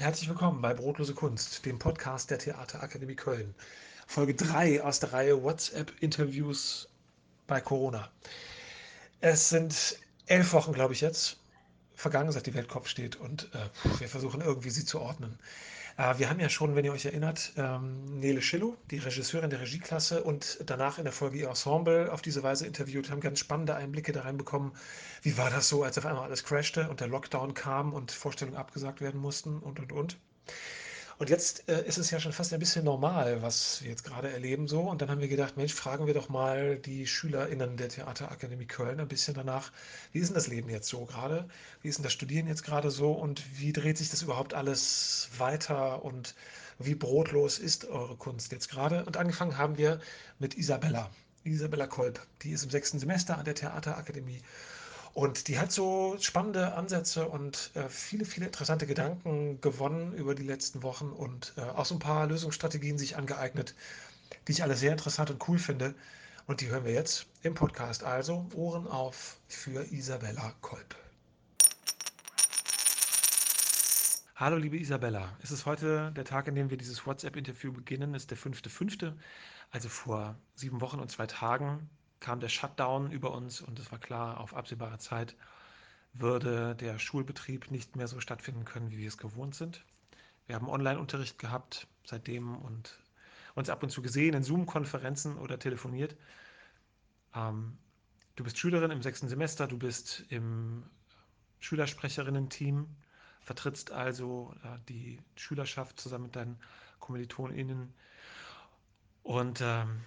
Herzlich willkommen bei Brotlose Kunst, dem Podcast der Theaterakademie Köln. Folge 3 aus der Reihe WhatsApp-Interviews bei Corona. Es sind elf Wochen, glaube ich, jetzt vergangen, seit die Welt Kopf steht und äh, wir versuchen irgendwie sie zu ordnen. Äh, wir haben ja schon, wenn ihr euch erinnert, ähm, Nele Schillow, die Regisseurin der Regieklasse und danach in der Folge ihr Ensemble auf diese Weise interviewt, haben ganz spannende Einblicke da reinbekommen. Wie war das so, als auf einmal alles crashte und der Lockdown kam und Vorstellungen abgesagt werden mussten und und und. Und jetzt äh, ist es ja schon fast ein bisschen normal, was wir jetzt gerade erleben so. Und dann haben wir gedacht, Mensch, fragen wir doch mal die SchülerInnen der Theaterakademie Köln ein bisschen danach, wie ist denn das Leben jetzt so gerade? Wie ist denn das Studieren jetzt gerade so? Und wie dreht sich das überhaupt alles weiter? Und wie brotlos ist eure Kunst jetzt gerade? Und angefangen haben wir mit Isabella. Isabella Kolb, die ist im sechsten Semester an der Theaterakademie und die hat so spannende Ansätze und äh, viele, viele interessante Gedanken gewonnen über die letzten Wochen und äh, auch so ein paar Lösungsstrategien sich angeeignet, die ich alle sehr interessant und cool finde. Und die hören wir jetzt im Podcast. Also Ohren auf für Isabella Kolb. Hallo liebe Isabella, es ist heute der Tag, an dem wir dieses WhatsApp-Interview beginnen, es ist der 5.5., also vor sieben Wochen und zwei Tagen kam der Shutdown über uns und es war klar, auf absehbare Zeit würde der Schulbetrieb nicht mehr so stattfinden können, wie wir es gewohnt sind. Wir haben Online-Unterricht gehabt seitdem und uns ab und zu gesehen in Zoom-Konferenzen oder telefoniert. Ähm, du bist Schülerin im sechsten Semester, du bist im Schülersprecherinnen-Team, vertrittst also äh, die Schülerschaft zusammen mit deinen KommilitonInnen. Und ähm,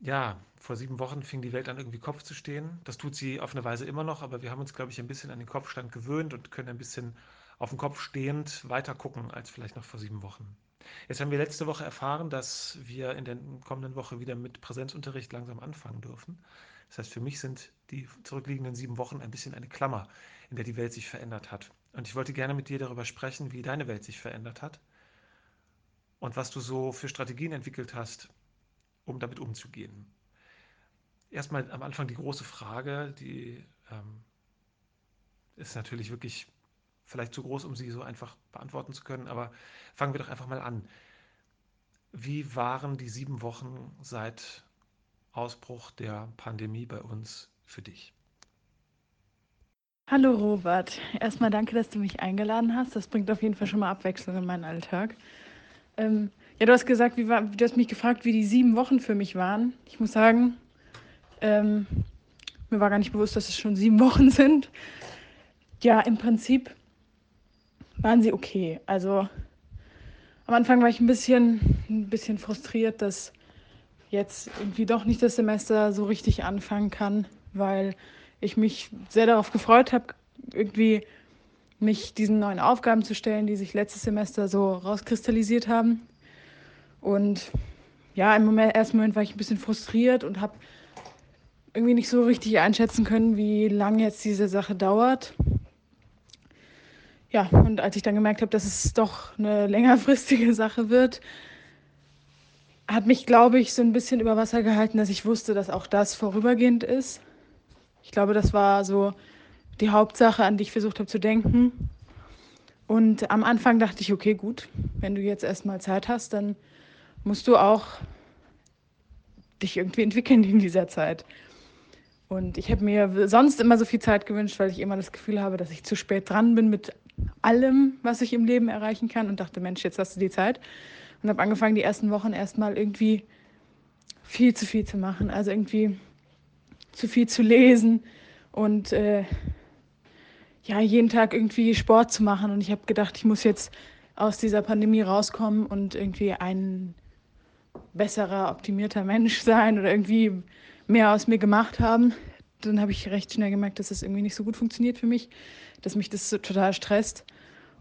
ja, vor sieben Wochen fing die Welt an, irgendwie Kopf zu stehen. Das tut sie auf eine Weise immer noch, aber wir haben uns, glaube ich, ein bisschen an den Kopfstand gewöhnt und können ein bisschen auf dem Kopf stehend weiter gucken als vielleicht noch vor sieben Wochen. Jetzt haben wir letzte Woche erfahren, dass wir in der kommenden Woche wieder mit Präsenzunterricht langsam anfangen dürfen. Das heißt, für mich sind die zurückliegenden sieben Wochen ein bisschen eine Klammer, in der die Welt sich verändert hat. Und ich wollte gerne mit dir darüber sprechen, wie deine Welt sich verändert hat und was du so für Strategien entwickelt hast, um damit umzugehen. Erstmal am Anfang die große Frage, die ähm, ist natürlich wirklich vielleicht zu groß, um sie so einfach beantworten zu können, aber fangen wir doch einfach mal an. Wie waren die sieben Wochen seit Ausbruch der Pandemie bei uns für dich? Hallo Robert, erstmal danke, dass du mich eingeladen hast. Das bringt auf jeden Fall schon mal Abwechslung in meinen Alltag. Ähm, ja, du hast gesagt, wie war, du hast mich gefragt, wie die sieben Wochen für mich waren. Ich muss sagen, ähm, mir war gar nicht bewusst, dass es schon sieben Wochen sind. Ja, im Prinzip waren sie okay. Also am Anfang war ich ein bisschen, ein bisschen frustriert, dass jetzt irgendwie doch nicht das Semester so richtig anfangen kann, weil ich mich sehr darauf gefreut habe, irgendwie mich diesen neuen Aufgaben zu stellen, die sich letztes Semester so rauskristallisiert haben. Und ja, im Moment, ersten Moment war ich ein bisschen frustriert und habe irgendwie nicht so richtig einschätzen können, wie lange jetzt diese Sache dauert. Ja, und als ich dann gemerkt habe, dass es doch eine längerfristige Sache wird, hat mich, glaube ich, so ein bisschen über Wasser gehalten, dass ich wusste, dass auch das vorübergehend ist. Ich glaube, das war so die Hauptsache, an die ich versucht habe zu denken. Und am Anfang dachte ich, okay, gut, wenn du jetzt erstmal Zeit hast, dann musst du auch dich irgendwie entwickeln in dieser Zeit. Und ich habe mir sonst immer so viel Zeit gewünscht, weil ich immer das Gefühl habe, dass ich zu spät dran bin mit allem, was ich im Leben erreichen kann und dachte, Mensch, jetzt hast du die Zeit. Und habe angefangen, die ersten Wochen erstmal irgendwie viel zu viel zu machen. Also irgendwie zu viel zu lesen und äh, ja, jeden Tag irgendwie Sport zu machen. Und ich habe gedacht, ich muss jetzt aus dieser Pandemie rauskommen und irgendwie ein besserer, optimierter Mensch sein oder irgendwie mehr aus mir gemacht haben. Dann habe ich recht schnell gemerkt, dass das irgendwie nicht so gut funktioniert für mich, dass mich das so total stresst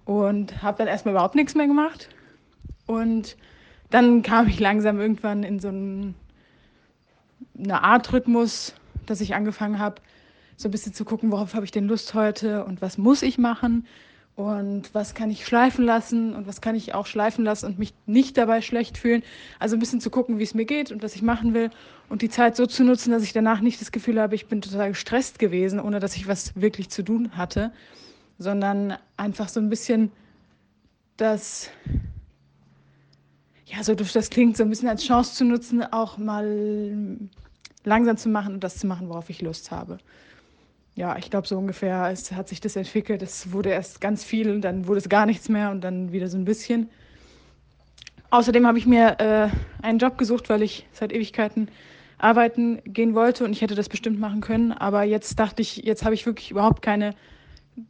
und habe dann erstmal überhaupt nichts mehr gemacht. Und dann kam ich langsam irgendwann in so einen, eine Art Rhythmus, dass ich angefangen habe, so ein bisschen zu gucken, worauf habe ich denn Lust heute und was muss ich machen und was kann ich schleifen lassen und was kann ich auch schleifen lassen und mich nicht dabei schlecht fühlen. Also ein bisschen zu gucken, wie es mir geht und was ich machen will und die Zeit so zu nutzen, dass ich danach nicht das Gefühl habe, ich bin total gestresst gewesen, ohne dass ich was wirklich zu tun hatte, sondern einfach so ein bisschen das, ja, so das klingt so ein bisschen als Chance zu nutzen, auch mal langsam zu machen und das zu machen, worauf ich Lust habe. Ja, ich glaube, so ungefähr es hat sich das entwickelt. Es wurde erst ganz viel und dann wurde es gar nichts mehr und dann wieder so ein bisschen. Außerdem habe ich mir äh, einen Job gesucht, weil ich seit Ewigkeiten arbeiten gehen wollte und ich hätte das bestimmt machen können. Aber jetzt dachte ich, jetzt habe ich wirklich überhaupt keine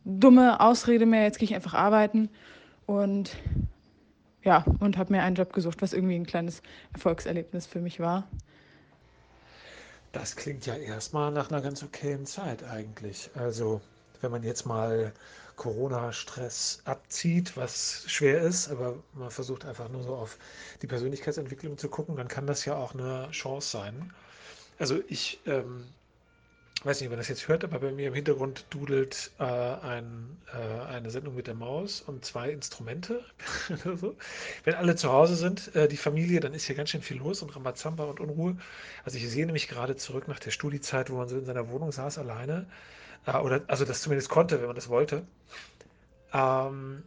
dumme Ausrede mehr. Jetzt gehe ich einfach arbeiten und ja, und habe mir einen Job gesucht, was irgendwie ein kleines Erfolgserlebnis für mich war. Das klingt ja erstmal nach einer ganz okayen Zeit eigentlich. Also, wenn man jetzt mal Corona-Stress abzieht, was schwer ist, aber man versucht einfach nur so auf die Persönlichkeitsentwicklung zu gucken, dann kann das ja auch eine Chance sein. Also ich ähm, weiß nicht, ob man das jetzt hört, aber bei mir im Hintergrund dudelt äh, ein, äh, eine Sendung mit der Maus und zwei Instrumente. Wenn alle zu Hause sind, äh, die Familie, dann ist hier ganz schön viel los und Rambazamba und Unruhe. Also ich sehe nämlich gerade zurück nach der Studiezeit, wo man so in seiner Wohnung saß alleine. Äh, oder also das zumindest konnte, wenn man das wollte. Ähm,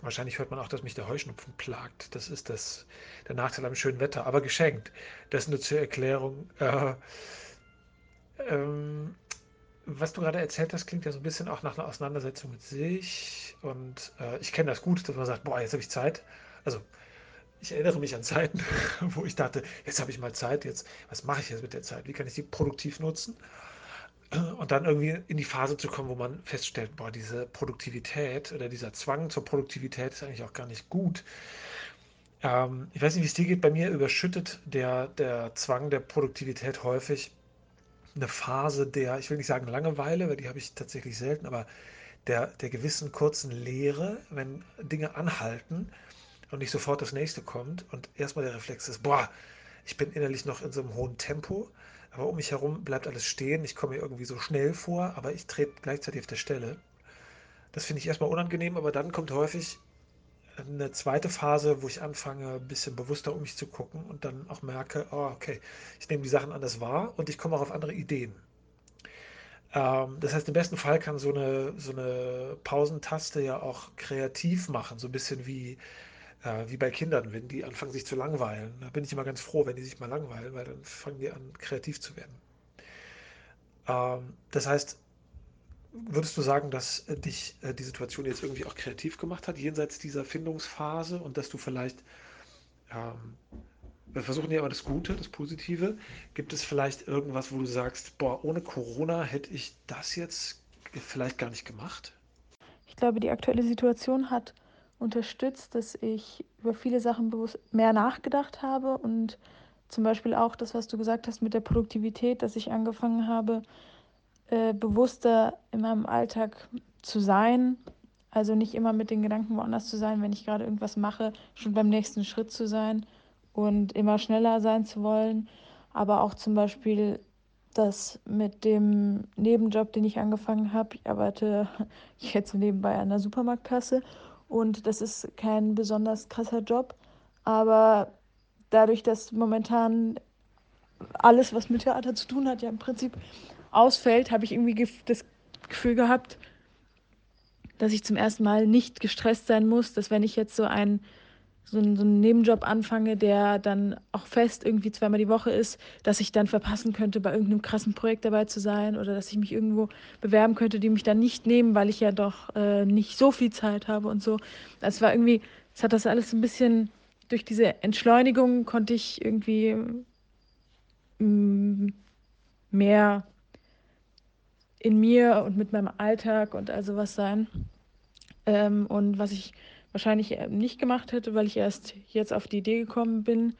wahrscheinlich hört man auch, dass mich der Heuschnupfen plagt. Das ist das, der Nachteil am schönen Wetter, aber geschenkt. Das nur zur Erklärung. Äh, ähm, was du gerade erzählt hast, klingt ja so ein bisschen auch nach einer Auseinandersetzung mit sich. Und äh, ich kenne das gut, dass man sagt, boah, jetzt habe ich Zeit. Also ich erinnere mich an Zeiten, wo ich dachte, jetzt habe ich mal Zeit, jetzt, was mache ich jetzt mit der Zeit? Wie kann ich die produktiv nutzen? Und dann irgendwie in die Phase zu kommen, wo man feststellt, boah, diese Produktivität oder dieser Zwang zur Produktivität ist eigentlich auch gar nicht gut. Ähm, ich weiß nicht, wie es dir geht, bei mir überschüttet der, der Zwang der Produktivität häufig eine Phase der, ich will nicht sagen Langeweile, weil die habe ich tatsächlich selten, aber der, der gewissen kurzen Leere, wenn Dinge anhalten und nicht sofort das nächste kommt und erstmal der Reflex ist, boah, ich bin innerlich noch in so einem hohen Tempo, aber um mich herum bleibt alles stehen, ich komme irgendwie so schnell vor, aber ich trete gleichzeitig auf der Stelle. Das finde ich erstmal unangenehm, aber dann kommt häufig eine zweite Phase, wo ich anfange, ein bisschen bewusster um mich zu gucken und dann auch merke, oh, okay, ich nehme die Sachen anders wahr und ich komme auch auf andere Ideen. Ähm, das heißt, im besten Fall kann so eine, so eine Pausentaste ja auch kreativ machen, so ein bisschen wie, äh, wie bei Kindern, wenn die anfangen, sich zu langweilen. Da bin ich immer ganz froh, wenn die sich mal langweilen, weil dann fangen die an, kreativ zu werden. Ähm, das heißt, Würdest du sagen, dass äh, dich äh, die Situation jetzt irgendwie auch kreativ gemacht hat, jenseits dieser Findungsphase und dass du vielleicht, ähm, wir versuchen ja immer das Gute, das Positive, gibt es vielleicht irgendwas, wo du sagst, boah, ohne Corona hätte ich das jetzt vielleicht gar nicht gemacht? Ich glaube, die aktuelle Situation hat unterstützt, dass ich über viele Sachen bewusst mehr nachgedacht habe und zum Beispiel auch das, was du gesagt hast mit der Produktivität, dass ich angefangen habe, äh, bewusster in meinem Alltag zu sein. Also nicht immer mit den Gedanken woanders zu sein, wenn ich gerade irgendwas mache, schon beim nächsten Schritt zu sein und immer schneller sein zu wollen. Aber auch zum Beispiel das mit dem Nebenjob, den ich angefangen habe. Ich arbeite jetzt nebenbei an der Supermarktkasse und das ist kein besonders krasser Job. Aber dadurch, dass momentan alles, was mit Theater zu tun hat, ja im Prinzip ausfällt, habe ich irgendwie das Gefühl gehabt, dass ich zum ersten Mal nicht gestresst sein muss, dass wenn ich jetzt so einen, so einen, so einen Nebenjob anfange, der dann auch fest irgendwie zweimal die Woche ist, dass ich dann verpassen könnte, bei irgendeinem krassen Projekt dabei zu sein oder dass ich mich irgendwo bewerben könnte, die mich dann nicht nehmen, weil ich ja doch äh, nicht so viel Zeit habe und so. Das war irgendwie, es hat das alles ein bisschen, durch diese Entschleunigung konnte ich irgendwie mm, mehr in mir und mit meinem Alltag und also was sein. Ähm, und was ich wahrscheinlich äh, nicht gemacht hätte, weil ich erst jetzt auf die Idee gekommen bin,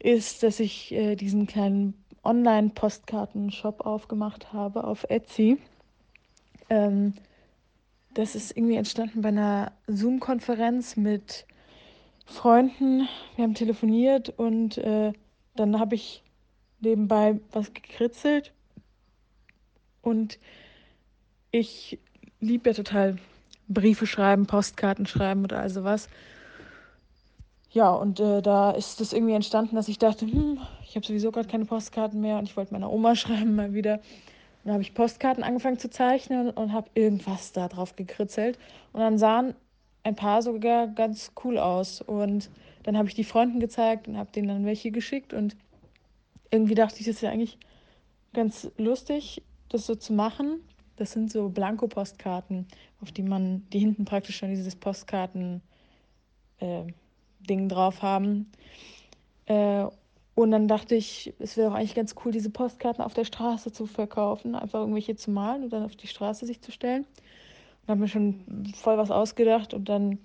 ist, dass ich äh, diesen kleinen Online-Postkarten-Shop aufgemacht habe auf Etsy. Ähm, das ist irgendwie entstanden bei einer Zoom-Konferenz mit Freunden. Wir haben telefoniert und äh, dann habe ich nebenbei was gekritzelt und ich liebe ja total Briefe schreiben, Postkarten schreiben oder also was. Ja, und äh, da ist es irgendwie entstanden, dass ich dachte, hm, ich habe sowieso gerade keine Postkarten mehr und ich wollte meiner Oma schreiben mal wieder. Dann habe ich Postkarten angefangen zu zeichnen und habe irgendwas da drauf gekritzelt. Und dann sahen ein paar sogar ganz cool aus. Und dann habe ich die Freunden gezeigt und habe denen dann welche geschickt. Und irgendwie dachte ich, das ist ja eigentlich ganz lustig, das so zu machen. Das sind so Blanko-Postkarten, auf die man, die hinten praktisch schon dieses Postkarten äh, drauf haben. Äh, und dann dachte ich, es wäre doch eigentlich ganz cool, diese Postkarten auf der Straße zu verkaufen, einfach irgendwelche zu malen und dann auf die Straße sich zu stellen. Und habe mir schon voll was ausgedacht und dann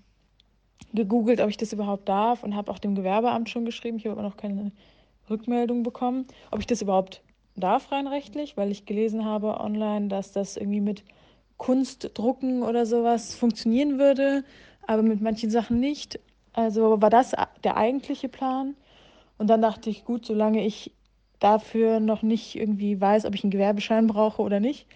gegoogelt, ob ich das überhaupt darf und habe auch dem Gewerbeamt schon geschrieben. Ich habe aber noch keine Rückmeldung bekommen, ob ich das überhaupt darf rein rechtlich, weil ich gelesen habe online, dass das irgendwie mit Kunstdrucken oder sowas funktionieren würde, aber mit manchen Sachen nicht. Also war das der eigentliche Plan. Und dann dachte ich, gut, solange ich dafür noch nicht irgendwie weiß, ob ich einen Gewerbeschein brauche oder nicht,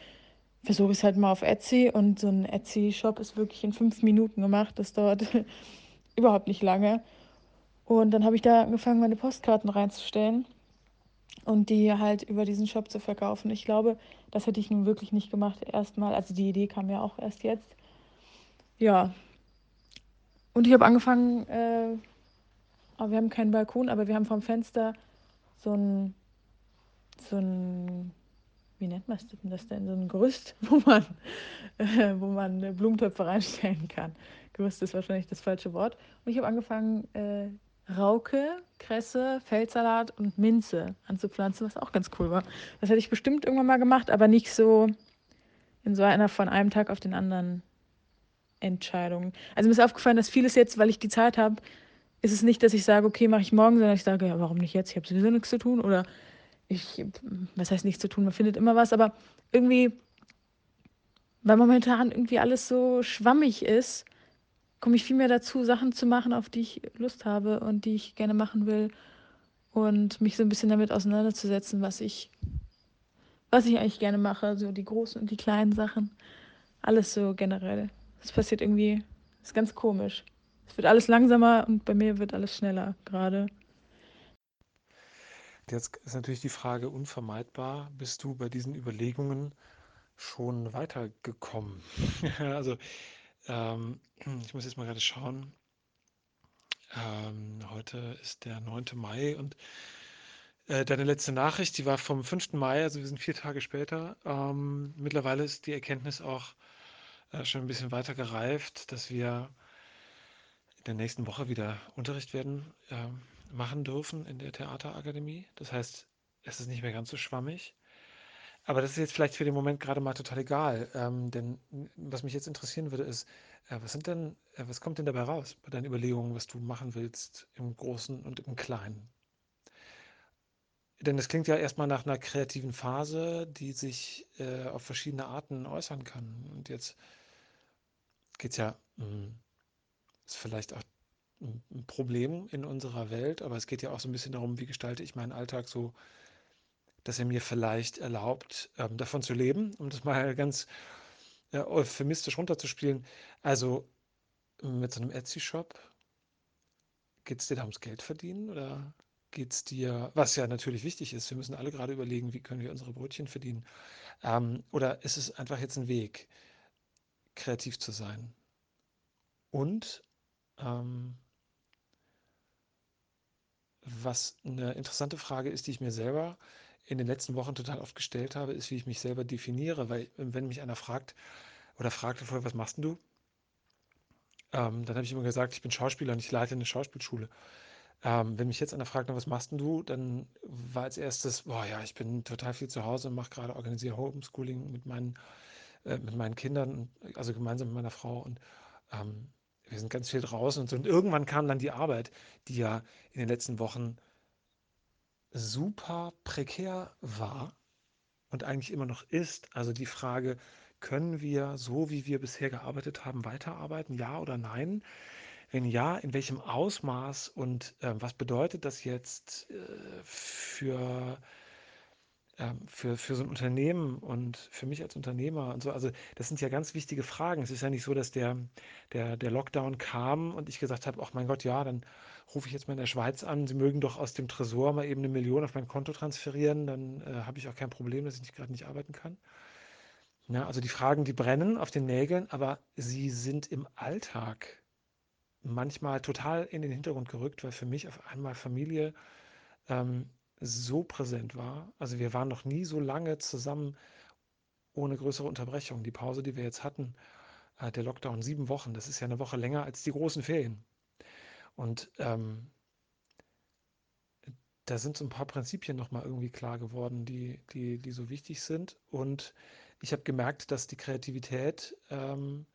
versuche ich es halt mal auf Etsy. Und so ein Etsy-Shop ist wirklich in fünf Minuten gemacht. Das dauert überhaupt nicht lange. Und dann habe ich da angefangen, meine Postkarten reinzustellen und die halt über diesen Shop zu verkaufen. Ich glaube, das hätte ich nun wirklich nicht gemacht erstmal. Also die Idee kam ja auch erst jetzt. Ja. Und ich habe angefangen, äh, aber wir haben keinen Balkon, aber wir haben vom Fenster so ein, so ein, wie nennt man das denn, so ein Gerüst, wo man, äh, wo man Blumentöpfe reinstellen kann. Gerüst ist wahrscheinlich das falsche Wort. Und ich habe angefangen, äh, Rauke, Kresse, Feldsalat und Minze anzupflanzen, was auch ganz cool war. Das hätte ich bestimmt irgendwann mal gemacht, aber nicht so in so einer von einem Tag auf den anderen Entscheidung. Also mir ist aufgefallen, dass vieles jetzt, weil ich die Zeit habe, ist es nicht, dass ich sage, okay, mache ich morgen, sondern ich sage, ja, warum nicht jetzt? Ich habe sowieso nichts zu tun. Oder ich, was heißt nichts zu tun? Man findet immer was, aber irgendwie, weil momentan irgendwie alles so schwammig ist, komme ich viel mehr dazu, Sachen zu machen, auf die ich Lust habe und die ich gerne machen will. Und mich so ein bisschen damit auseinanderzusetzen, was ich, was ich eigentlich gerne mache, so die großen und die kleinen Sachen. Alles so generell. Das passiert irgendwie, ist ganz komisch. Es wird alles langsamer und bei mir wird alles schneller gerade. Jetzt ist natürlich die Frage unvermeidbar, bist du bei diesen Überlegungen schon weitergekommen? also ähm, ich muss jetzt mal gerade schauen. Ähm, heute ist der 9. Mai und äh, deine letzte Nachricht, die war vom 5. Mai, also wir sind vier Tage später. Ähm, mittlerweile ist die Erkenntnis auch äh, schon ein bisschen weiter gereift, dass wir in der nächsten Woche wieder Unterricht werden äh, machen dürfen in der Theaterakademie. Das heißt, es ist nicht mehr ganz so schwammig. Aber das ist jetzt vielleicht für den Moment gerade mal total egal. Ähm, denn was mich jetzt interessieren würde, ist, äh, was sind denn, äh, was kommt denn dabei raus bei deinen Überlegungen, was du machen willst im Großen und im Kleinen? Denn das klingt ja erstmal nach einer kreativen Phase, die sich äh, auf verschiedene Arten äußern kann. Und jetzt geht es ja, mh, hm, ist vielleicht auch ein Problem in unserer Welt, aber es geht ja auch so ein bisschen darum, wie gestalte ich meinen Alltag so, dass er mir vielleicht erlaubt, ähm, davon zu leben, um das mal ganz äh, euphemistisch runterzuspielen. Also mit so einem Etsy-Shop, geht es dir da ums Geld verdienen oder geht es dir, was ja natürlich wichtig ist, wir müssen alle gerade überlegen, wie können wir unsere Brötchen verdienen. Ähm, oder ist es einfach jetzt ein Weg, kreativ zu sein? Und ähm, was eine interessante Frage ist, die ich mir selber in den letzten Wochen total oft gestellt habe, ist, wie ich mich selber definiere. Weil wenn mich einer fragt oder fragte vorher, was machst du? Ähm, dann habe ich immer gesagt, ich bin Schauspieler und ich leite eine Schauspielschule. Ähm, wenn mich jetzt einer fragt, was machst du? Dann war als erstes, boah ja, ich bin total viel zu Hause und mache gerade, organisiere Homeschooling mit meinen, äh, mit meinen Kindern, also gemeinsam mit meiner Frau und ähm, wir sind ganz viel draußen und so. Und irgendwann kam dann die Arbeit, die ja in den letzten Wochen super prekär war und eigentlich immer noch ist. Also die Frage, können wir so, wie wir bisher gearbeitet haben, weiterarbeiten? Ja oder nein? Wenn ja, in welchem Ausmaß und äh, was bedeutet das jetzt äh, für ähm, für, für so ein Unternehmen und für mich als Unternehmer und so. Also das sind ja ganz wichtige Fragen. Es ist ja nicht so, dass der, der, der Lockdown kam und ich gesagt habe, ach mein Gott, ja, dann rufe ich jetzt mal in der Schweiz an, Sie mögen doch aus dem Tresor mal eben eine Million auf mein Konto transferieren, dann äh, habe ich auch kein Problem, dass ich gerade nicht arbeiten kann. Ja, also die Fragen, die brennen auf den Nägeln, aber sie sind im Alltag manchmal total in den Hintergrund gerückt, weil für mich auf einmal Familie ähm, so präsent war. Also wir waren noch nie so lange zusammen ohne größere Unterbrechung. Die Pause, die wir jetzt hatten, äh, der Lockdown, sieben Wochen, das ist ja eine Woche länger als die großen Ferien. Und ähm, da sind so ein paar Prinzipien nochmal irgendwie klar geworden, die, die, die so wichtig sind. Und ich habe gemerkt, dass die Kreativität ähm,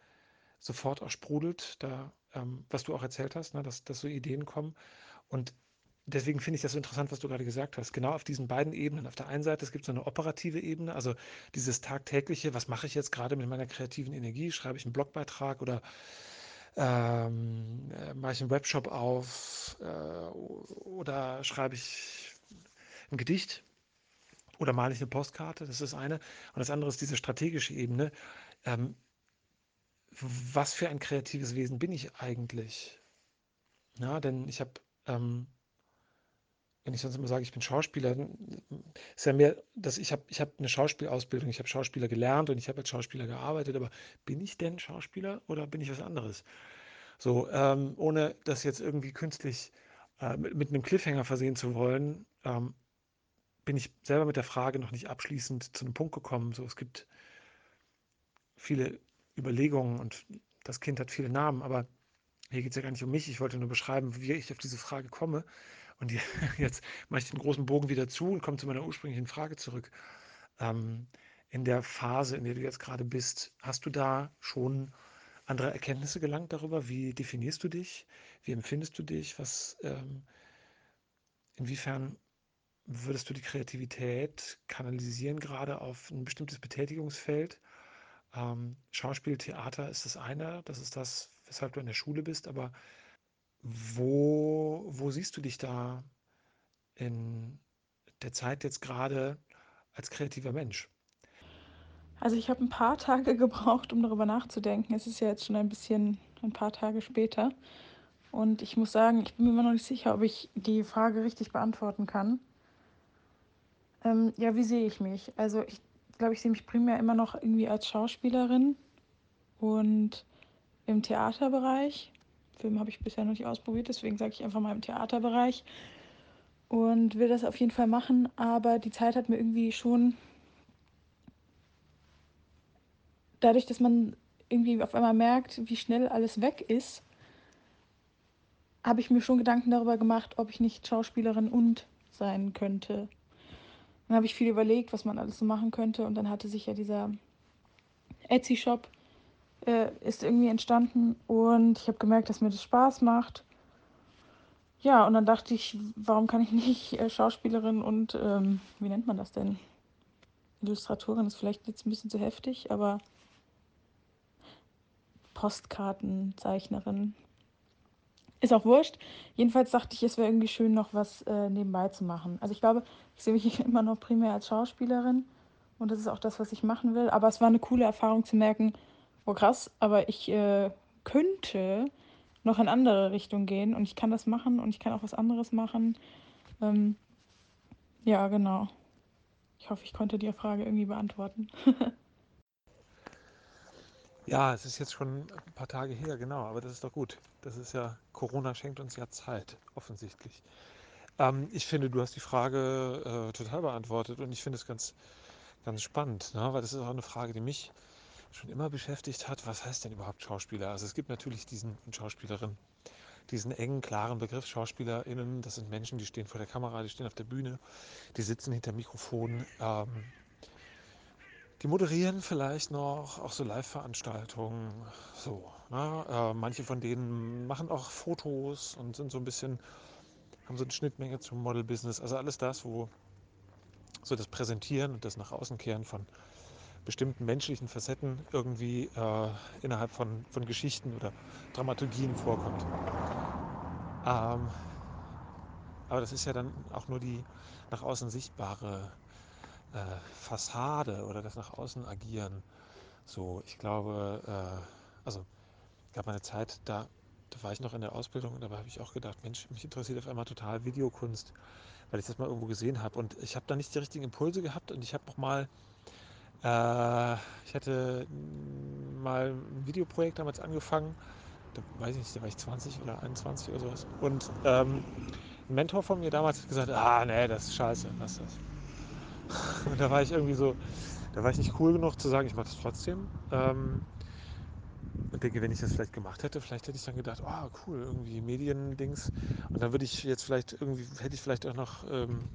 sofort auch sprudelt, da, ähm, was du auch erzählt hast, ne, dass, dass so Ideen kommen. Und deswegen finde ich das so interessant, was du gerade gesagt hast. Genau auf diesen beiden Ebenen. Auf der einen Seite, es gibt so eine operative Ebene, also dieses tagtägliche, was mache ich jetzt gerade mit meiner kreativen Energie? Schreibe ich einen Blogbeitrag oder ähm, äh, mache ich einen Webshop auf äh, oder schreibe ich ein Gedicht oder male ich eine Postkarte? Das ist eine. Und das andere ist diese strategische Ebene. Ähm, was für ein kreatives Wesen bin ich eigentlich? Ja, denn ich habe ähm, wenn ich sonst immer sage, ich bin Schauspieler, ist ja mehr, dass ich habe ich hab eine Schauspielausbildung, ich habe Schauspieler gelernt und ich habe als Schauspieler gearbeitet, aber bin ich denn Schauspieler oder bin ich was anderes? So, ähm, ohne das jetzt irgendwie künstlich äh, mit, mit einem Cliffhanger versehen zu wollen, ähm, bin ich selber mit der Frage noch nicht abschließend zu einem Punkt gekommen. So, es gibt viele Überlegungen und das Kind hat viele Namen, aber hier geht es ja gar nicht um mich. Ich wollte nur beschreiben, wie ich auf diese Frage komme. Und jetzt mache ich den großen Bogen wieder zu und komme zu meiner ursprünglichen Frage zurück. Ähm, in der Phase, in der du jetzt gerade bist, hast du da schon andere Erkenntnisse gelangt darüber? Wie definierst du dich? Wie empfindest du dich? Was, ähm, inwiefern würdest du die Kreativität kanalisieren, gerade auf ein bestimmtes Betätigungsfeld? Ähm, Schauspiel, Theater ist das eine, das ist das, weshalb du in der Schule bist, aber wo, wo siehst du dich da in der Zeit jetzt gerade als kreativer Mensch? Also ich habe ein paar Tage gebraucht, um darüber nachzudenken. Es ist ja jetzt schon ein bisschen ein paar Tage später. Und ich muss sagen, ich bin mir immer noch nicht sicher, ob ich die Frage richtig beantworten kann. Ähm, ja, wie sehe ich mich? Also ich glaube, ich sehe mich primär immer noch irgendwie als Schauspielerin und im Theaterbereich. Film habe ich bisher noch nicht ausprobiert, deswegen sage ich einfach mal im Theaterbereich und will das auf jeden Fall machen. Aber die Zeit hat mir irgendwie schon, dadurch, dass man irgendwie auf einmal merkt, wie schnell alles weg ist, habe ich mir schon Gedanken darüber gemacht, ob ich nicht Schauspielerin und sein könnte. Dann habe ich viel überlegt, was man alles so machen könnte. Und dann hatte sich ja dieser Etsy-Shop äh, ist irgendwie entstanden. Und ich habe gemerkt, dass mir das Spaß macht. Ja, und dann dachte ich, warum kann ich nicht äh, Schauspielerin und, ähm, wie nennt man das denn? Illustratorin ist vielleicht jetzt ein bisschen zu heftig, aber Postkartenzeichnerin. Ist auch wurscht. Jedenfalls dachte ich, es wäre irgendwie schön, noch was äh, nebenbei zu machen. Also ich glaube, ich sehe mich immer noch primär als Schauspielerin und das ist auch das, was ich machen will. Aber es war eine coole Erfahrung zu merken, oh krass, aber ich äh, könnte noch in andere Richtung gehen und ich kann das machen und ich kann auch was anderes machen. Ähm, ja, genau. Ich hoffe, ich konnte die Frage irgendwie beantworten. Ja, es ist jetzt schon ein paar Tage her, genau, aber das ist doch gut. Das ist ja, Corona schenkt uns ja Zeit, offensichtlich. Ähm, ich finde, du hast die Frage äh, total beantwortet und ich finde es ganz, ganz spannend, ne? weil das ist auch eine Frage, die mich schon immer beschäftigt hat. Was heißt denn überhaupt Schauspieler? Also es gibt natürlich diesen und Schauspielerin, diesen engen, klaren Begriff SchauspielerInnen. Das sind Menschen, die stehen vor der Kamera, die stehen auf der Bühne, die sitzen hinter Mikrofon. Ähm, die moderieren vielleicht noch auch so Live-Veranstaltungen. So, ne? äh, manche von denen machen auch Fotos und sind so ein bisschen, haben so eine Schnittmenge zum Model-Business. Also alles das, wo so das Präsentieren und das nach außen kehren von bestimmten menschlichen Facetten irgendwie äh, innerhalb von, von Geschichten oder Dramaturgien vorkommt. Ähm, aber das ist ja dann auch nur die nach außen sichtbare äh, Fassade oder das nach außen agieren. So, ich glaube, äh, also gab mal eine Zeit, da, da war ich noch in der Ausbildung und dabei habe ich auch gedacht, Mensch, mich interessiert auf einmal total Videokunst, weil ich das mal irgendwo gesehen habe. Und ich habe da nicht die richtigen Impulse gehabt und ich habe noch mal, äh, ich hatte mal ein Videoprojekt damals angefangen da weiß ich nicht, da war ich 20 oder 21 oder sowas. Und ähm, ein Mentor von mir damals hat gesagt, ah, nee, das ist scheiße, lass das. Und da war ich irgendwie so, da war ich nicht cool genug zu sagen, ich mache das trotzdem. Ähm, und denke, wenn ich das vielleicht gemacht hätte, vielleicht hätte ich dann gedacht, oh cool, irgendwie Mediendings. Und dann würde ich jetzt vielleicht irgendwie, hätte ich vielleicht auch noch ähm,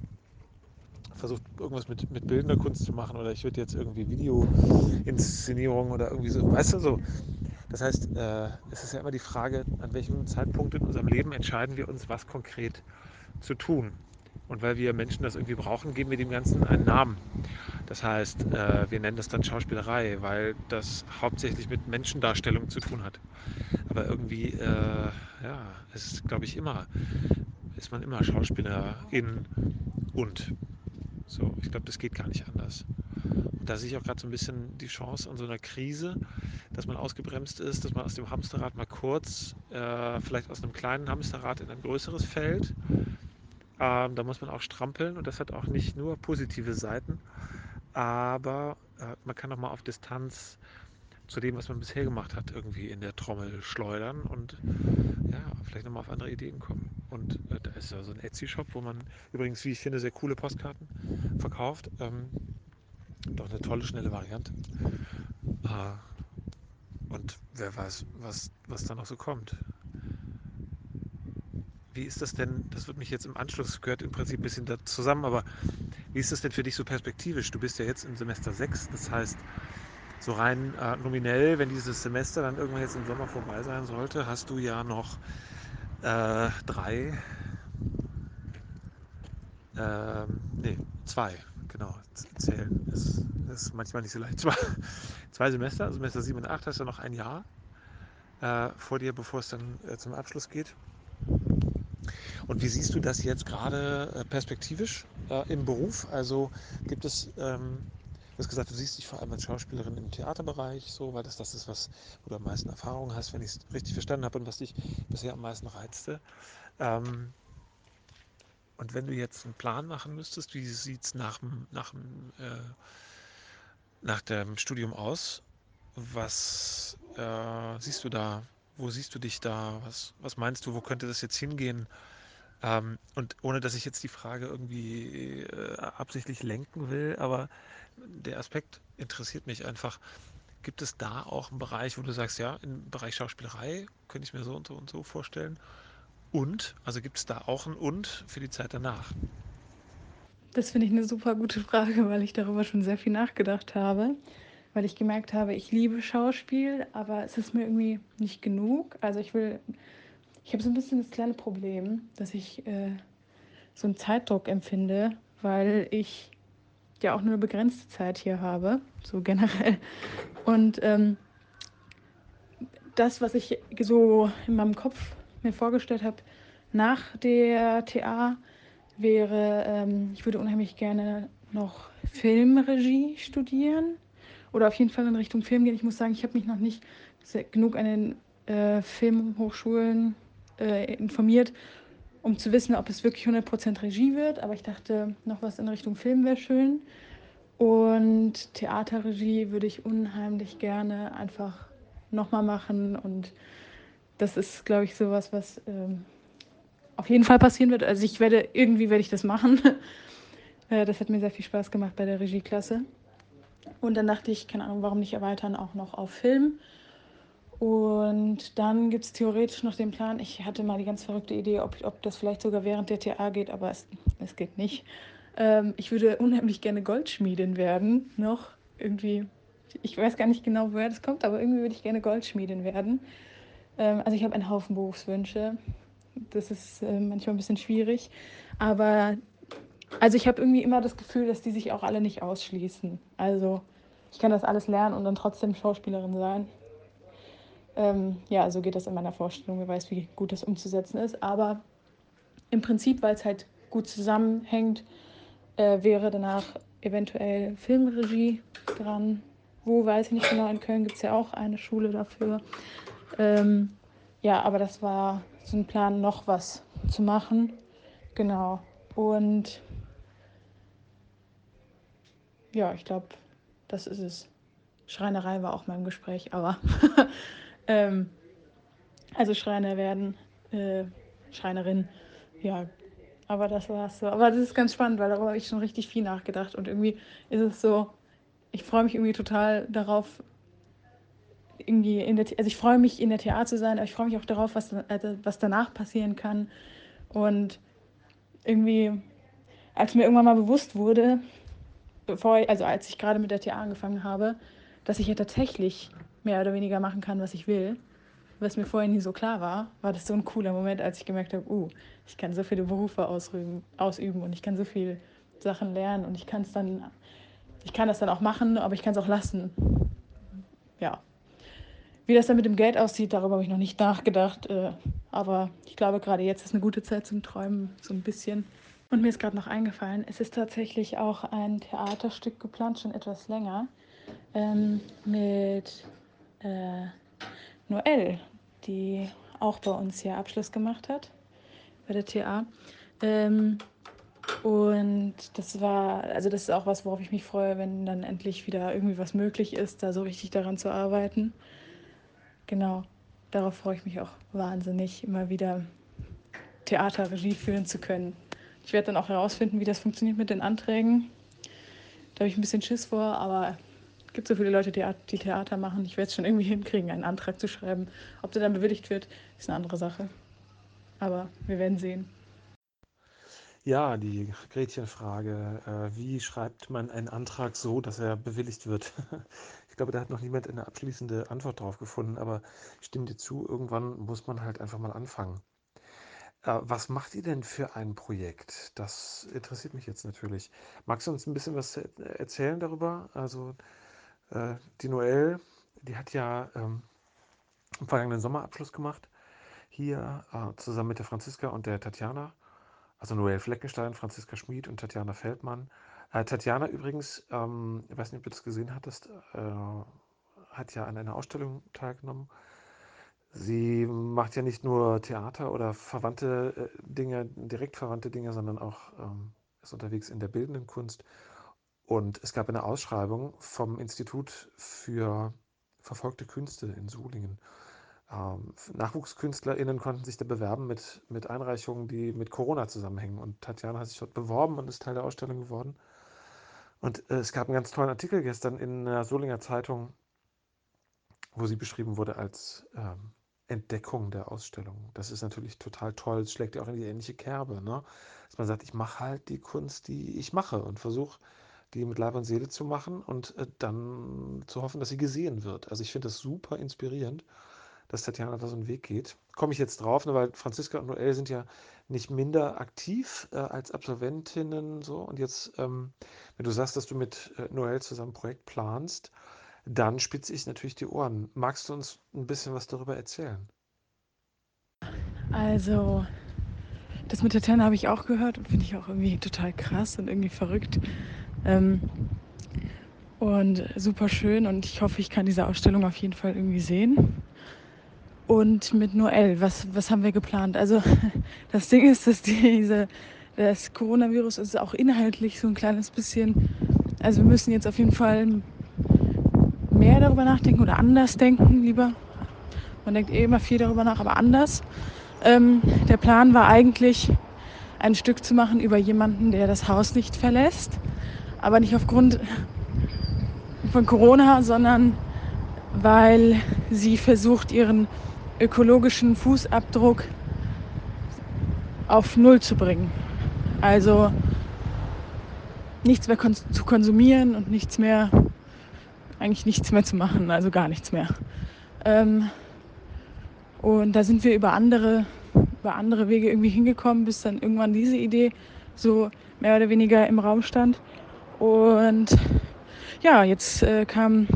versucht, irgendwas mit, mit bildender Kunst zu machen oder ich würde jetzt irgendwie Videoinszenierung oder irgendwie so, weißt du, so. Das heißt, äh, es ist ja immer die Frage, an welchem Zeitpunkt in unserem Leben entscheiden wir uns, was konkret zu tun. Und weil wir Menschen das irgendwie brauchen, geben wir dem Ganzen einen Namen. Das heißt, äh, wir nennen das dann Schauspielerei, weil das hauptsächlich mit Menschendarstellung zu tun hat. Aber irgendwie, äh, ja, es ist, glaube ich, immer, ist man immer Schauspielerin und so. Ich glaube, das geht gar nicht anders. Und da sehe ich auch gerade so ein bisschen die Chance an so einer Krise, dass man ausgebremst ist, dass man aus dem Hamsterrad mal kurz, äh, vielleicht aus einem kleinen Hamsterrad in ein größeres fällt. Ähm, da muss man auch strampeln und das hat auch nicht nur positive Seiten, aber äh, man kann auch mal auf Distanz zu dem, was man bisher gemacht hat, irgendwie in der Trommel schleudern und ja, vielleicht nochmal auf andere Ideen kommen. Und äh, da ist ja so ein Etsy-Shop, wo man übrigens, wie ich finde, sehr coole Postkarten verkauft. Ähm, doch eine tolle, schnelle Variante. Äh, und wer weiß, was, was da noch so kommt. Wie ist das denn, das wird mich jetzt im Anschluss, gehört im Prinzip ein bisschen da zusammen, aber wie ist das denn für dich so perspektivisch? Du bist ja jetzt im Semester 6, das heißt, so rein äh, nominell, wenn dieses Semester dann irgendwann jetzt im Sommer vorbei sein sollte, hast du ja noch äh, drei, ähm, nee, zwei, genau, zählen ist, ist manchmal nicht so leicht. Zwei, zwei Semester, Semester 7 und 8 hast du noch ein Jahr äh, vor dir, bevor es dann äh, zum Abschluss geht. Und wie siehst du das jetzt gerade äh, perspektivisch äh, im Beruf? Also gibt es, ähm, du hast gesagt, du siehst dich vor allem als Schauspielerin im Theaterbereich, so, weil das das ist, was, wo du am meisten Erfahrung hast, wenn ich es richtig verstanden habe und was dich bisher am meisten reizte. Ähm, und wenn du jetzt einen Plan machen müsstest, wie sieht es nach, dem- nach, äh, nach dem Studium aus? Was äh, siehst du da? Wo siehst du dich da? Was, was meinst du, wo könnte das jetzt hingehen? Ähm, und ohne dass ich jetzt die Frage irgendwie äh, absichtlich lenken will, aber der Aspekt interessiert mich einfach. Gibt es da auch einen Bereich, wo du sagst, ja, im Bereich Schauspielerei könnte ich mir so und so und so vorstellen? Und, also gibt es da auch ein Und für die Zeit danach? Das finde ich eine super gute Frage, weil ich darüber schon sehr viel nachgedacht habe. Weil ich gemerkt habe, ich liebe Schauspiel, aber es ist mir irgendwie nicht genug. Also ich will, ich habe so ein bisschen das kleine Problem, dass ich äh, so einen Zeitdruck empfinde, weil ich ja auch nur eine begrenzte Zeit hier habe, so generell. Und ähm, das, was ich so in meinem Kopf mir vorgestellt habe nach der TA, wäre, ähm, ich würde unheimlich gerne noch Filmregie studieren oder auf jeden Fall in Richtung Film gehen. Ich muss sagen, ich habe mich noch nicht genug an den äh, Filmhochschulen äh, informiert, um zu wissen, ob es wirklich 100% Regie wird. Aber ich dachte, noch was in Richtung Film wäre schön. Und Theaterregie würde ich unheimlich gerne einfach nochmal machen. Und das ist, glaube ich, sowas, was ähm, auf jeden Fall passieren wird. Also ich werde, irgendwie werde ich das machen. Äh, das hat mir sehr viel Spaß gemacht bei der Regieklasse. Und dann dachte ich, keine Ahnung, warum nicht erweitern auch noch auf Film. Und dann gibt es theoretisch noch den Plan, ich hatte mal die ganz verrückte Idee, ob, ob das vielleicht sogar während der TA geht, aber es, es geht nicht. Ähm, ich würde unheimlich gerne Goldschmiedin werden, noch irgendwie. Ich weiß gar nicht genau, woher das kommt, aber irgendwie würde ich gerne Goldschmiedin werden. Ähm, also ich habe einen Haufen Berufswünsche. Das ist äh, manchmal ein bisschen schwierig. Aber also ich habe irgendwie immer das Gefühl, dass die sich auch alle nicht ausschließen. Also ich kann das alles lernen und dann trotzdem Schauspielerin sein. Ähm, ja, so geht das in meiner Vorstellung. Wer weiß, wie gut das umzusetzen ist. Aber im Prinzip, weil es halt gut zusammenhängt, äh, wäre danach eventuell Filmregie dran. Wo weiß ich nicht genau. In Köln gibt es ja auch eine Schule dafür. Ähm, ja, aber das war so ein Plan, noch was zu machen. Genau. Und ja, ich glaube, das ist es. Schreinerei war auch mal im Gespräch, aber ähm, Also Schreiner werden, äh, Schreinerin, ja. Aber das war's so. Aber das ist ganz spannend, weil darüber habe ich schon richtig viel nachgedacht. Und irgendwie ist es so, ich freue mich irgendwie total darauf, irgendwie in der, also ich freue mich in der Theater zu sein, aber ich freue mich auch darauf, was, also was danach passieren kann. Und irgendwie, als mir irgendwann mal bewusst wurde, bevor also als ich gerade mit der TA angefangen habe, dass ich ja tatsächlich mehr oder weniger machen kann, was ich will, was mir vorher nie so klar war, war das so ein cooler Moment, als ich gemerkt habe, uh, ich kann so viele Berufe ausüben, ausüben und ich kann so viele Sachen lernen und ich kann es dann, ich kann das dann auch machen, aber ich kann es auch lassen. Ja. Wie das dann mit dem Geld aussieht, darüber habe ich noch nicht nachgedacht. Äh, aber ich glaube, gerade jetzt ist eine gute Zeit zum Träumen, so ein bisschen. Und mir ist gerade noch eingefallen, es ist tatsächlich auch ein Theaterstück geplant, schon etwas länger, ähm, mit äh, Noelle, die auch bei uns hier Abschluss gemacht hat, bei der TA. Ähm, und das war, also das ist auch was, worauf ich mich freue, wenn dann endlich wieder irgendwie was möglich ist, da so richtig daran zu arbeiten. Genau, darauf freue ich mich auch wahnsinnig, immer wieder Theaterregie führen zu können. Ich werde dann auch herausfinden, wie das funktioniert mit den Anträgen. Da habe ich ein bisschen Schiss vor, aber es gibt so viele Leute, die, Theater machen. Ich werde es schon irgendwie hinkriegen, einen Antrag zu schreiben. Ob der dann bewilligt wird, ist eine andere Sache. Aber wir werden sehen. Ja, die Gretchenfrage. Äh, wie schreibt man einen Antrag so, dass er bewilligt wird? Ich glaube, da hat noch niemand eine abschließende Antwort drauf gefunden, aber ich stimme dir zu, irgendwann muss man halt einfach mal anfangen. Äh, was macht ihr denn für ein Projekt? Das interessiert mich jetzt natürlich. Magst du uns ein bisschen was erzählen darüber? Also, äh, die Noelle, die hat ja ähm, im vergangenen Sommer Abschluss gemacht. Hier äh, zusammen mit der Franziska und der Tatjana. Also Noelle Fleckenstein, Franziska Schmid und Tatjana Feldmann. Äh, Tatjana übrigens, ähm, ich weiß nicht, ob du das gesehen hattest, äh, hat ja an einer Ausstellung teilgenommen. Sie macht ja nicht nur Theater oder verwandte äh, Dinge, direkt verwandte Dinge, sondern auch ähm, ist unterwegs in der bildenden Kunst. Und es gab eine Ausschreibung vom Institut für verfolgte Künste in Solingen. Ähm, NachwuchskünstlerInnen konnten sich da bewerben mit, mit Einreichungen, die mit Corona zusammenhängen. Und Tatjana hat sich dort beworben und ist Teil der Ausstellung geworden. Und äh, es gab einen ganz tollen Artikel gestern in der Solinger Zeitung, wo sie beschrieben wurde als ähm, Entdeckung der Ausstellung. Das ist natürlich total toll. Es schlägt ja auch in die ähnliche Kerbe, ne? Dass man sagt, ich mache halt die Kunst, die ich mache und versuche, die mit Leib und Seele zu machen und äh, dann zu hoffen, dass sie gesehen wird. Also ich finde das super inspirierend, dass Tatjana da so einen Weg geht. Komme ich jetzt drauf, ne, weil Franziska und Noel sind ja nicht minder aktiv äh, als Absolventinnen so. Und jetzt, ähm, wenn du sagst, dass du mit äh, Noel zusammen ein Projekt planst, dann spitze ich natürlich die Ohren. Magst du uns ein bisschen was darüber erzählen? Also, das mit der Tenne habe ich auch gehört und finde ich auch irgendwie total krass und irgendwie verrückt. Ähm, und super schön und ich hoffe, ich kann diese Ausstellung auf jeden Fall irgendwie sehen. Und mit Noel, was, was haben wir geplant? Also das Ding ist, dass diese, das Coronavirus ist auch inhaltlich so ein kleines bisschen, also wir müssen jetzt auf jeden Fall mehr darüber nachdenken oder anders denken lieber. Man denkt eh immer viel darüber nach, aber anders. Ähm, der Plan war eigentlich, ein Stück zu machen über jemanden, der das Haus nicht verlässt. Aber nicht aufgrund von Corona, sondern weil sie versucht, ihren ökologischen Fußabdruck auf Null zu bringen. Also nichts mehr zu konsumieren und nichts mehr, eigentlich nichts mehr zu machen, also gar nichts mehr. Ähm, und da sind wir über andere, über andere Wege irgendwie hingekommen, bis dann irgendwann diese Idee so mehr oder weniger im Raum stand. Und ja, jetzt äh, kam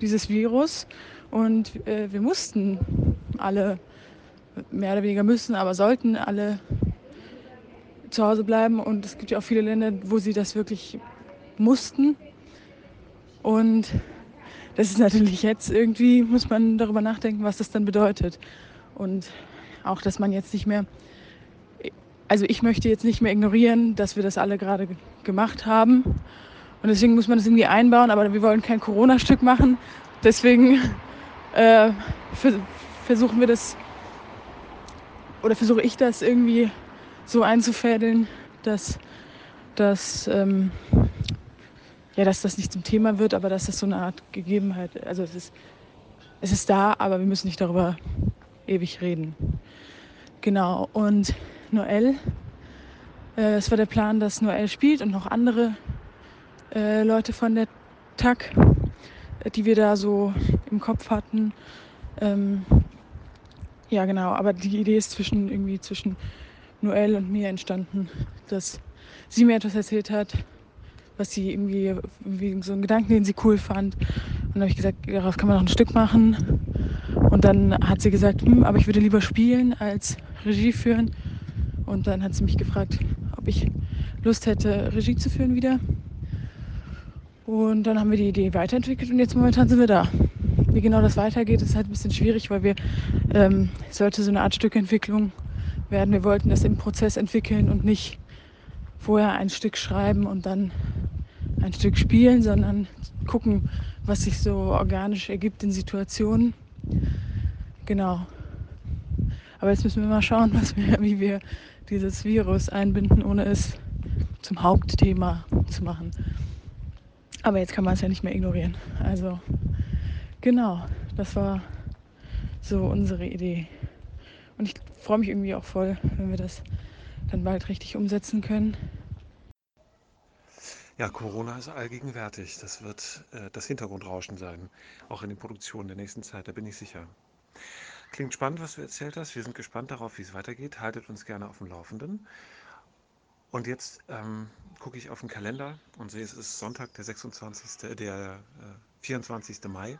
dieses Virus und äh, wir mussten alle, mehr oder weniger müssen, aber sollten alle zu Hause bleiben. Und es gibt ja auch viele Länder, wo sie das wirklich mussten. Und das ist natürlich jetzt irgendwie, muss man darüber nachdenken, was das dann bedeutet. Und auch, dass man jetzt nicht mehr, also ich möchte jetzt nicht mehr ignorieren, dass wir das alle gerade gemacht haben. Und deswegen muss man das irgendwie einbauen, aber wir wollen kein Corona-Stück machen. Deswegen äh, versuchen wir das oder versuche ich das irgendwie so einzufädeln, dass, dass, ähm, ja, dass das nicht zum Thema wird, aber dass das so eine Art Gegebenheit, also es ist, es ist da, aber wir müssen nicht darüber ewig reden. Genau, und Noel, äh, es war der Plan, dass Noel spielt und noch andere äh, Leute von der TAG, äh, die wir da so im Kopf hatten. Ähm, ja, genau, aber die Idee ist zwischen irgendwie zwischen Noel und mir entstanden, dass sie mir etwas erzählt hat, was sie irgendwie, irgendwie so einen Gedanken, den sie cool fand. Und dann habe ich gesagt, daraus kann man noch ein Stück machen. Und dann hat sie gesagt, hm, aber ich würde lieber spielen als Regie führen. Und dann hat sie mich gefragt, ob ich Lust hätte, Regie zu führen wieder. Und dann haben wir die Idee weiterentwickelt und jetzt momentan sind wir da. Wie genau das weitergeht, ist halt ein bisschen schwierig, weil wir ähm, sollte so eine Art Stückentwicklung werden. Wir wollten das im Prozess entwickeln und nicht vorher ein Stück schreiben und dann ein Stück spielen, sondern gucken, was sich so organisch ergibt in Situationen. Genau. Aber jetzt müssen wir mal schauen, wir, wie wir dieses Virus einbinden, ohne es zum Hauptthema zu machen. Aber jetzt kann man es ja nicht mehr ignorieren. Also genau, das war so unsere Idee. Und ich freue mich irgendwie auch voll, wenn wir das dann bald richtig umsetzen können. Ja, Corona ist allgegenwärtig. Das wird äh, das Hintergrundrauschen sein, auch in den Produktionen der nächsten Zeit, da bin ich sicher. Klingt spannend, was du erzählt hast. Wir sind gespannt darauf, wie es weitergeht. Haltet uns gerne auf dem Laufenden. Und jetzt ähm, gucke ich auf den Kalender und sehe, es ist Sonntag, der 26., der äh, 24. Mai.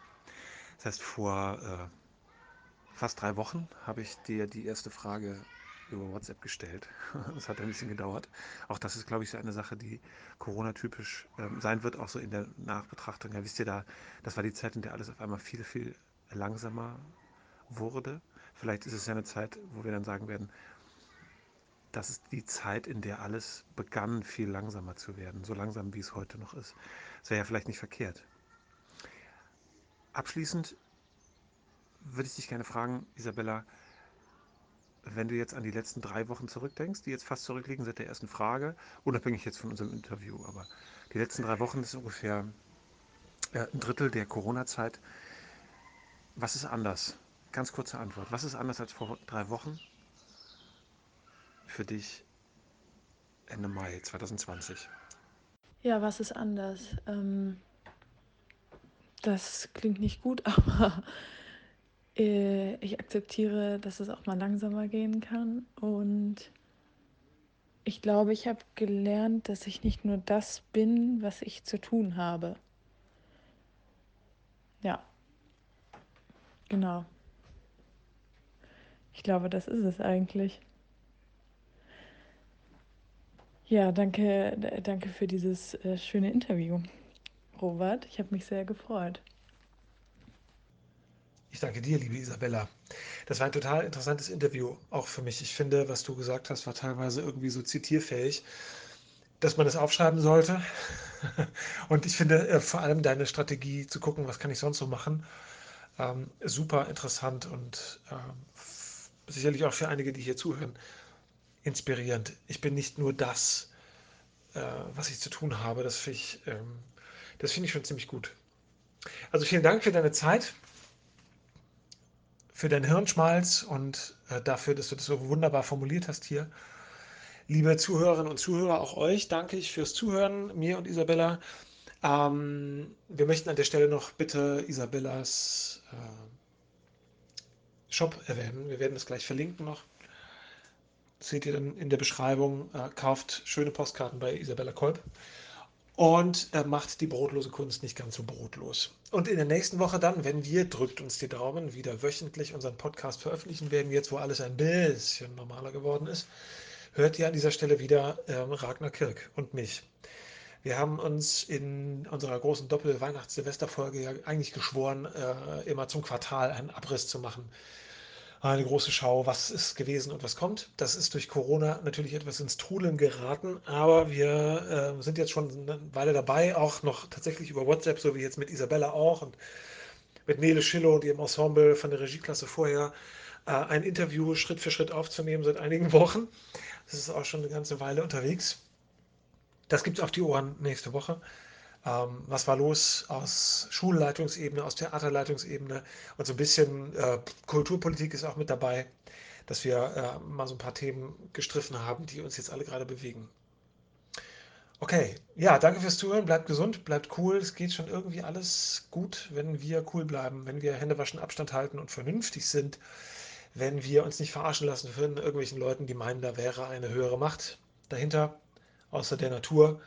Das heißt, vor äh, fast drei Wochen habe ich dir die erste Frage über WhatsApp gestellt. Das hat ein bisschen gedauert. Auch das ist, glaube ich, so eine Sache, die Corona-typisch ähm, sein wird, auch so in der Nachbetrachtung. Ja, wisst ihr da, das war die Zeit, in der alles auf einmal viel, viel langsamer wurde. Vielleicht ist es ja eine Zeit, wo wir dann sagen werden, das ist die Zeit, in der alles begann, viel langsamer zu werden. So langsam, wie es heute noch ist. Das wäre ja vielleicht nicht verkehrt. Abschließend würde ich dich gerne fragen, Isabella, wenn du jetzt an die letzten drei Wochen zurückdenkst, die jetzt fast zurückliegen seit der ersten Frage, unabhängig jetzt von unserem Interview, aber die letzten drei Wochen ist ungefähr äh, ein Drittel der Corona-Zeit. Was ist anders? Ganz kurze Antwort. Was ist anders als vor drei Wochen für dich Ende Mai 2020? Ja, was ist anders? Ähm, das klingt nicht gut, aber äh, ich akzeptiere, dass es auch mal langsamer gehen kann. Und ich glaube, ich habe gelernt, dass ich nicht nur das bin, was ich zu tun habe. Ja, genau. Ich glaube, das ist es eigentlich. Ja, danke, danke für dieses äh, schöne Interview, Robert. Ich habe mich sehr gefreut. Ich danke dir, liebe Isabella. Das war ein total interessantes Interview, auch für mich. Ich finde, was du gesagt hast, war teilweise irgendwie so zitierfähig, dass man es aufschreiben sollte. Und ich finde äh, vor allem deine Strategie zu gucken, was kann ich sonst so machen, ähm, super interessant und ähm, sicherlich auch für einige, die hier zuhören, inspirierend. Ich bin nicht nur das, äh, was ich zu tun habe. Das finde ich, ähm, das finde ich schon ziemlich gut. Also vielen Dank für deine Zeit, für deinen Hirnschmalz und äh, dafür, dass du das so wunderbar formuliert hast hier. Liebe Zuhörerinnen und Zuhörer, auch euch danke ich fürs Zuhören, mir und Isabella. Ähm, wir möchten an der Stelle noch bitte Isabellas äh, Shop erwähnen. Wir werden das gleich verlinken noch seht ihr dann in der Beschreibung, äh, kauft schöne Postkarten bei Isabella Kolb und äh, macht die brotlose Kunst nicht ganz so brotlos. Und in der nächsten Woche dann, wenn wir, drückt uns die Daumen, wieder wöchentlich unseren Podcast veröffentlichen werden, jetzt wo alles ein bisschen normaler geworden ist, hört ihr an dieser Stelle wieder ähm, Ragnar Kirk und mich. Wir haben uns in unserer großen Doppel-Weihnachts-Silvester-Folge ja eigentlich geschworen, äh, immer zum Quartal einen Abriss zu machen eine große Schau, was ist gewesen und was kommt. Das ist durch Corona natürlich etwas ins Trudeln geraten, aber wir äh, sind jetzt schon eine Weile dabei, auch noch tatsächlich über WhatsApp, so wie jetzt mit Isabella auch und mit Nele Schiller und ihrem Ensemble von der Regieklasse vorher, äh, ein Interview Schritt für Schritt aufzunehmen seit einigen Wochen. Das ist auch schon eine ganze Weile unterwegs. Das gibt es auf die Ohren nächste Woche. Ähm, was war los aus Schulleitungsebene, aus Theaterleitungsebene und so ein bisschen äh, Kulturpolitik ist auch mit dabei, dass wir äh, mal so ein paar Themen gestriffen haben, die uns jetzt alle gerade bewegen. Okay, ja, danke fürs Zuhören. Bleibt gesund, bleibt cool. Es geht schon irgendwie alles gut, wenn wir cool bleiben, wenn wir Hände waschen, Abstand halten und vernünftig sind, wenn wir uns nicht verarschen lassen von irgendwelchen Leuten, die meinen, da wäre eine höhere Macht dahinter, außer der Natur.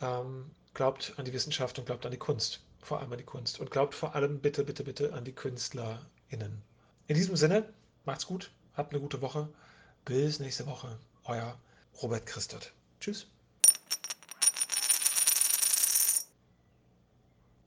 Ähm, glaubt an die Wissenschaft und glaubt an die Kunst, vor allem an die Kunst. Und glaubt vor allem bitte, bitte, bitte an die KünstlerInnen. In diesem Sinne, macht's gut, habt eine gute Woche. Bis nächste Woche. Euer Robert Christot. Tschüss.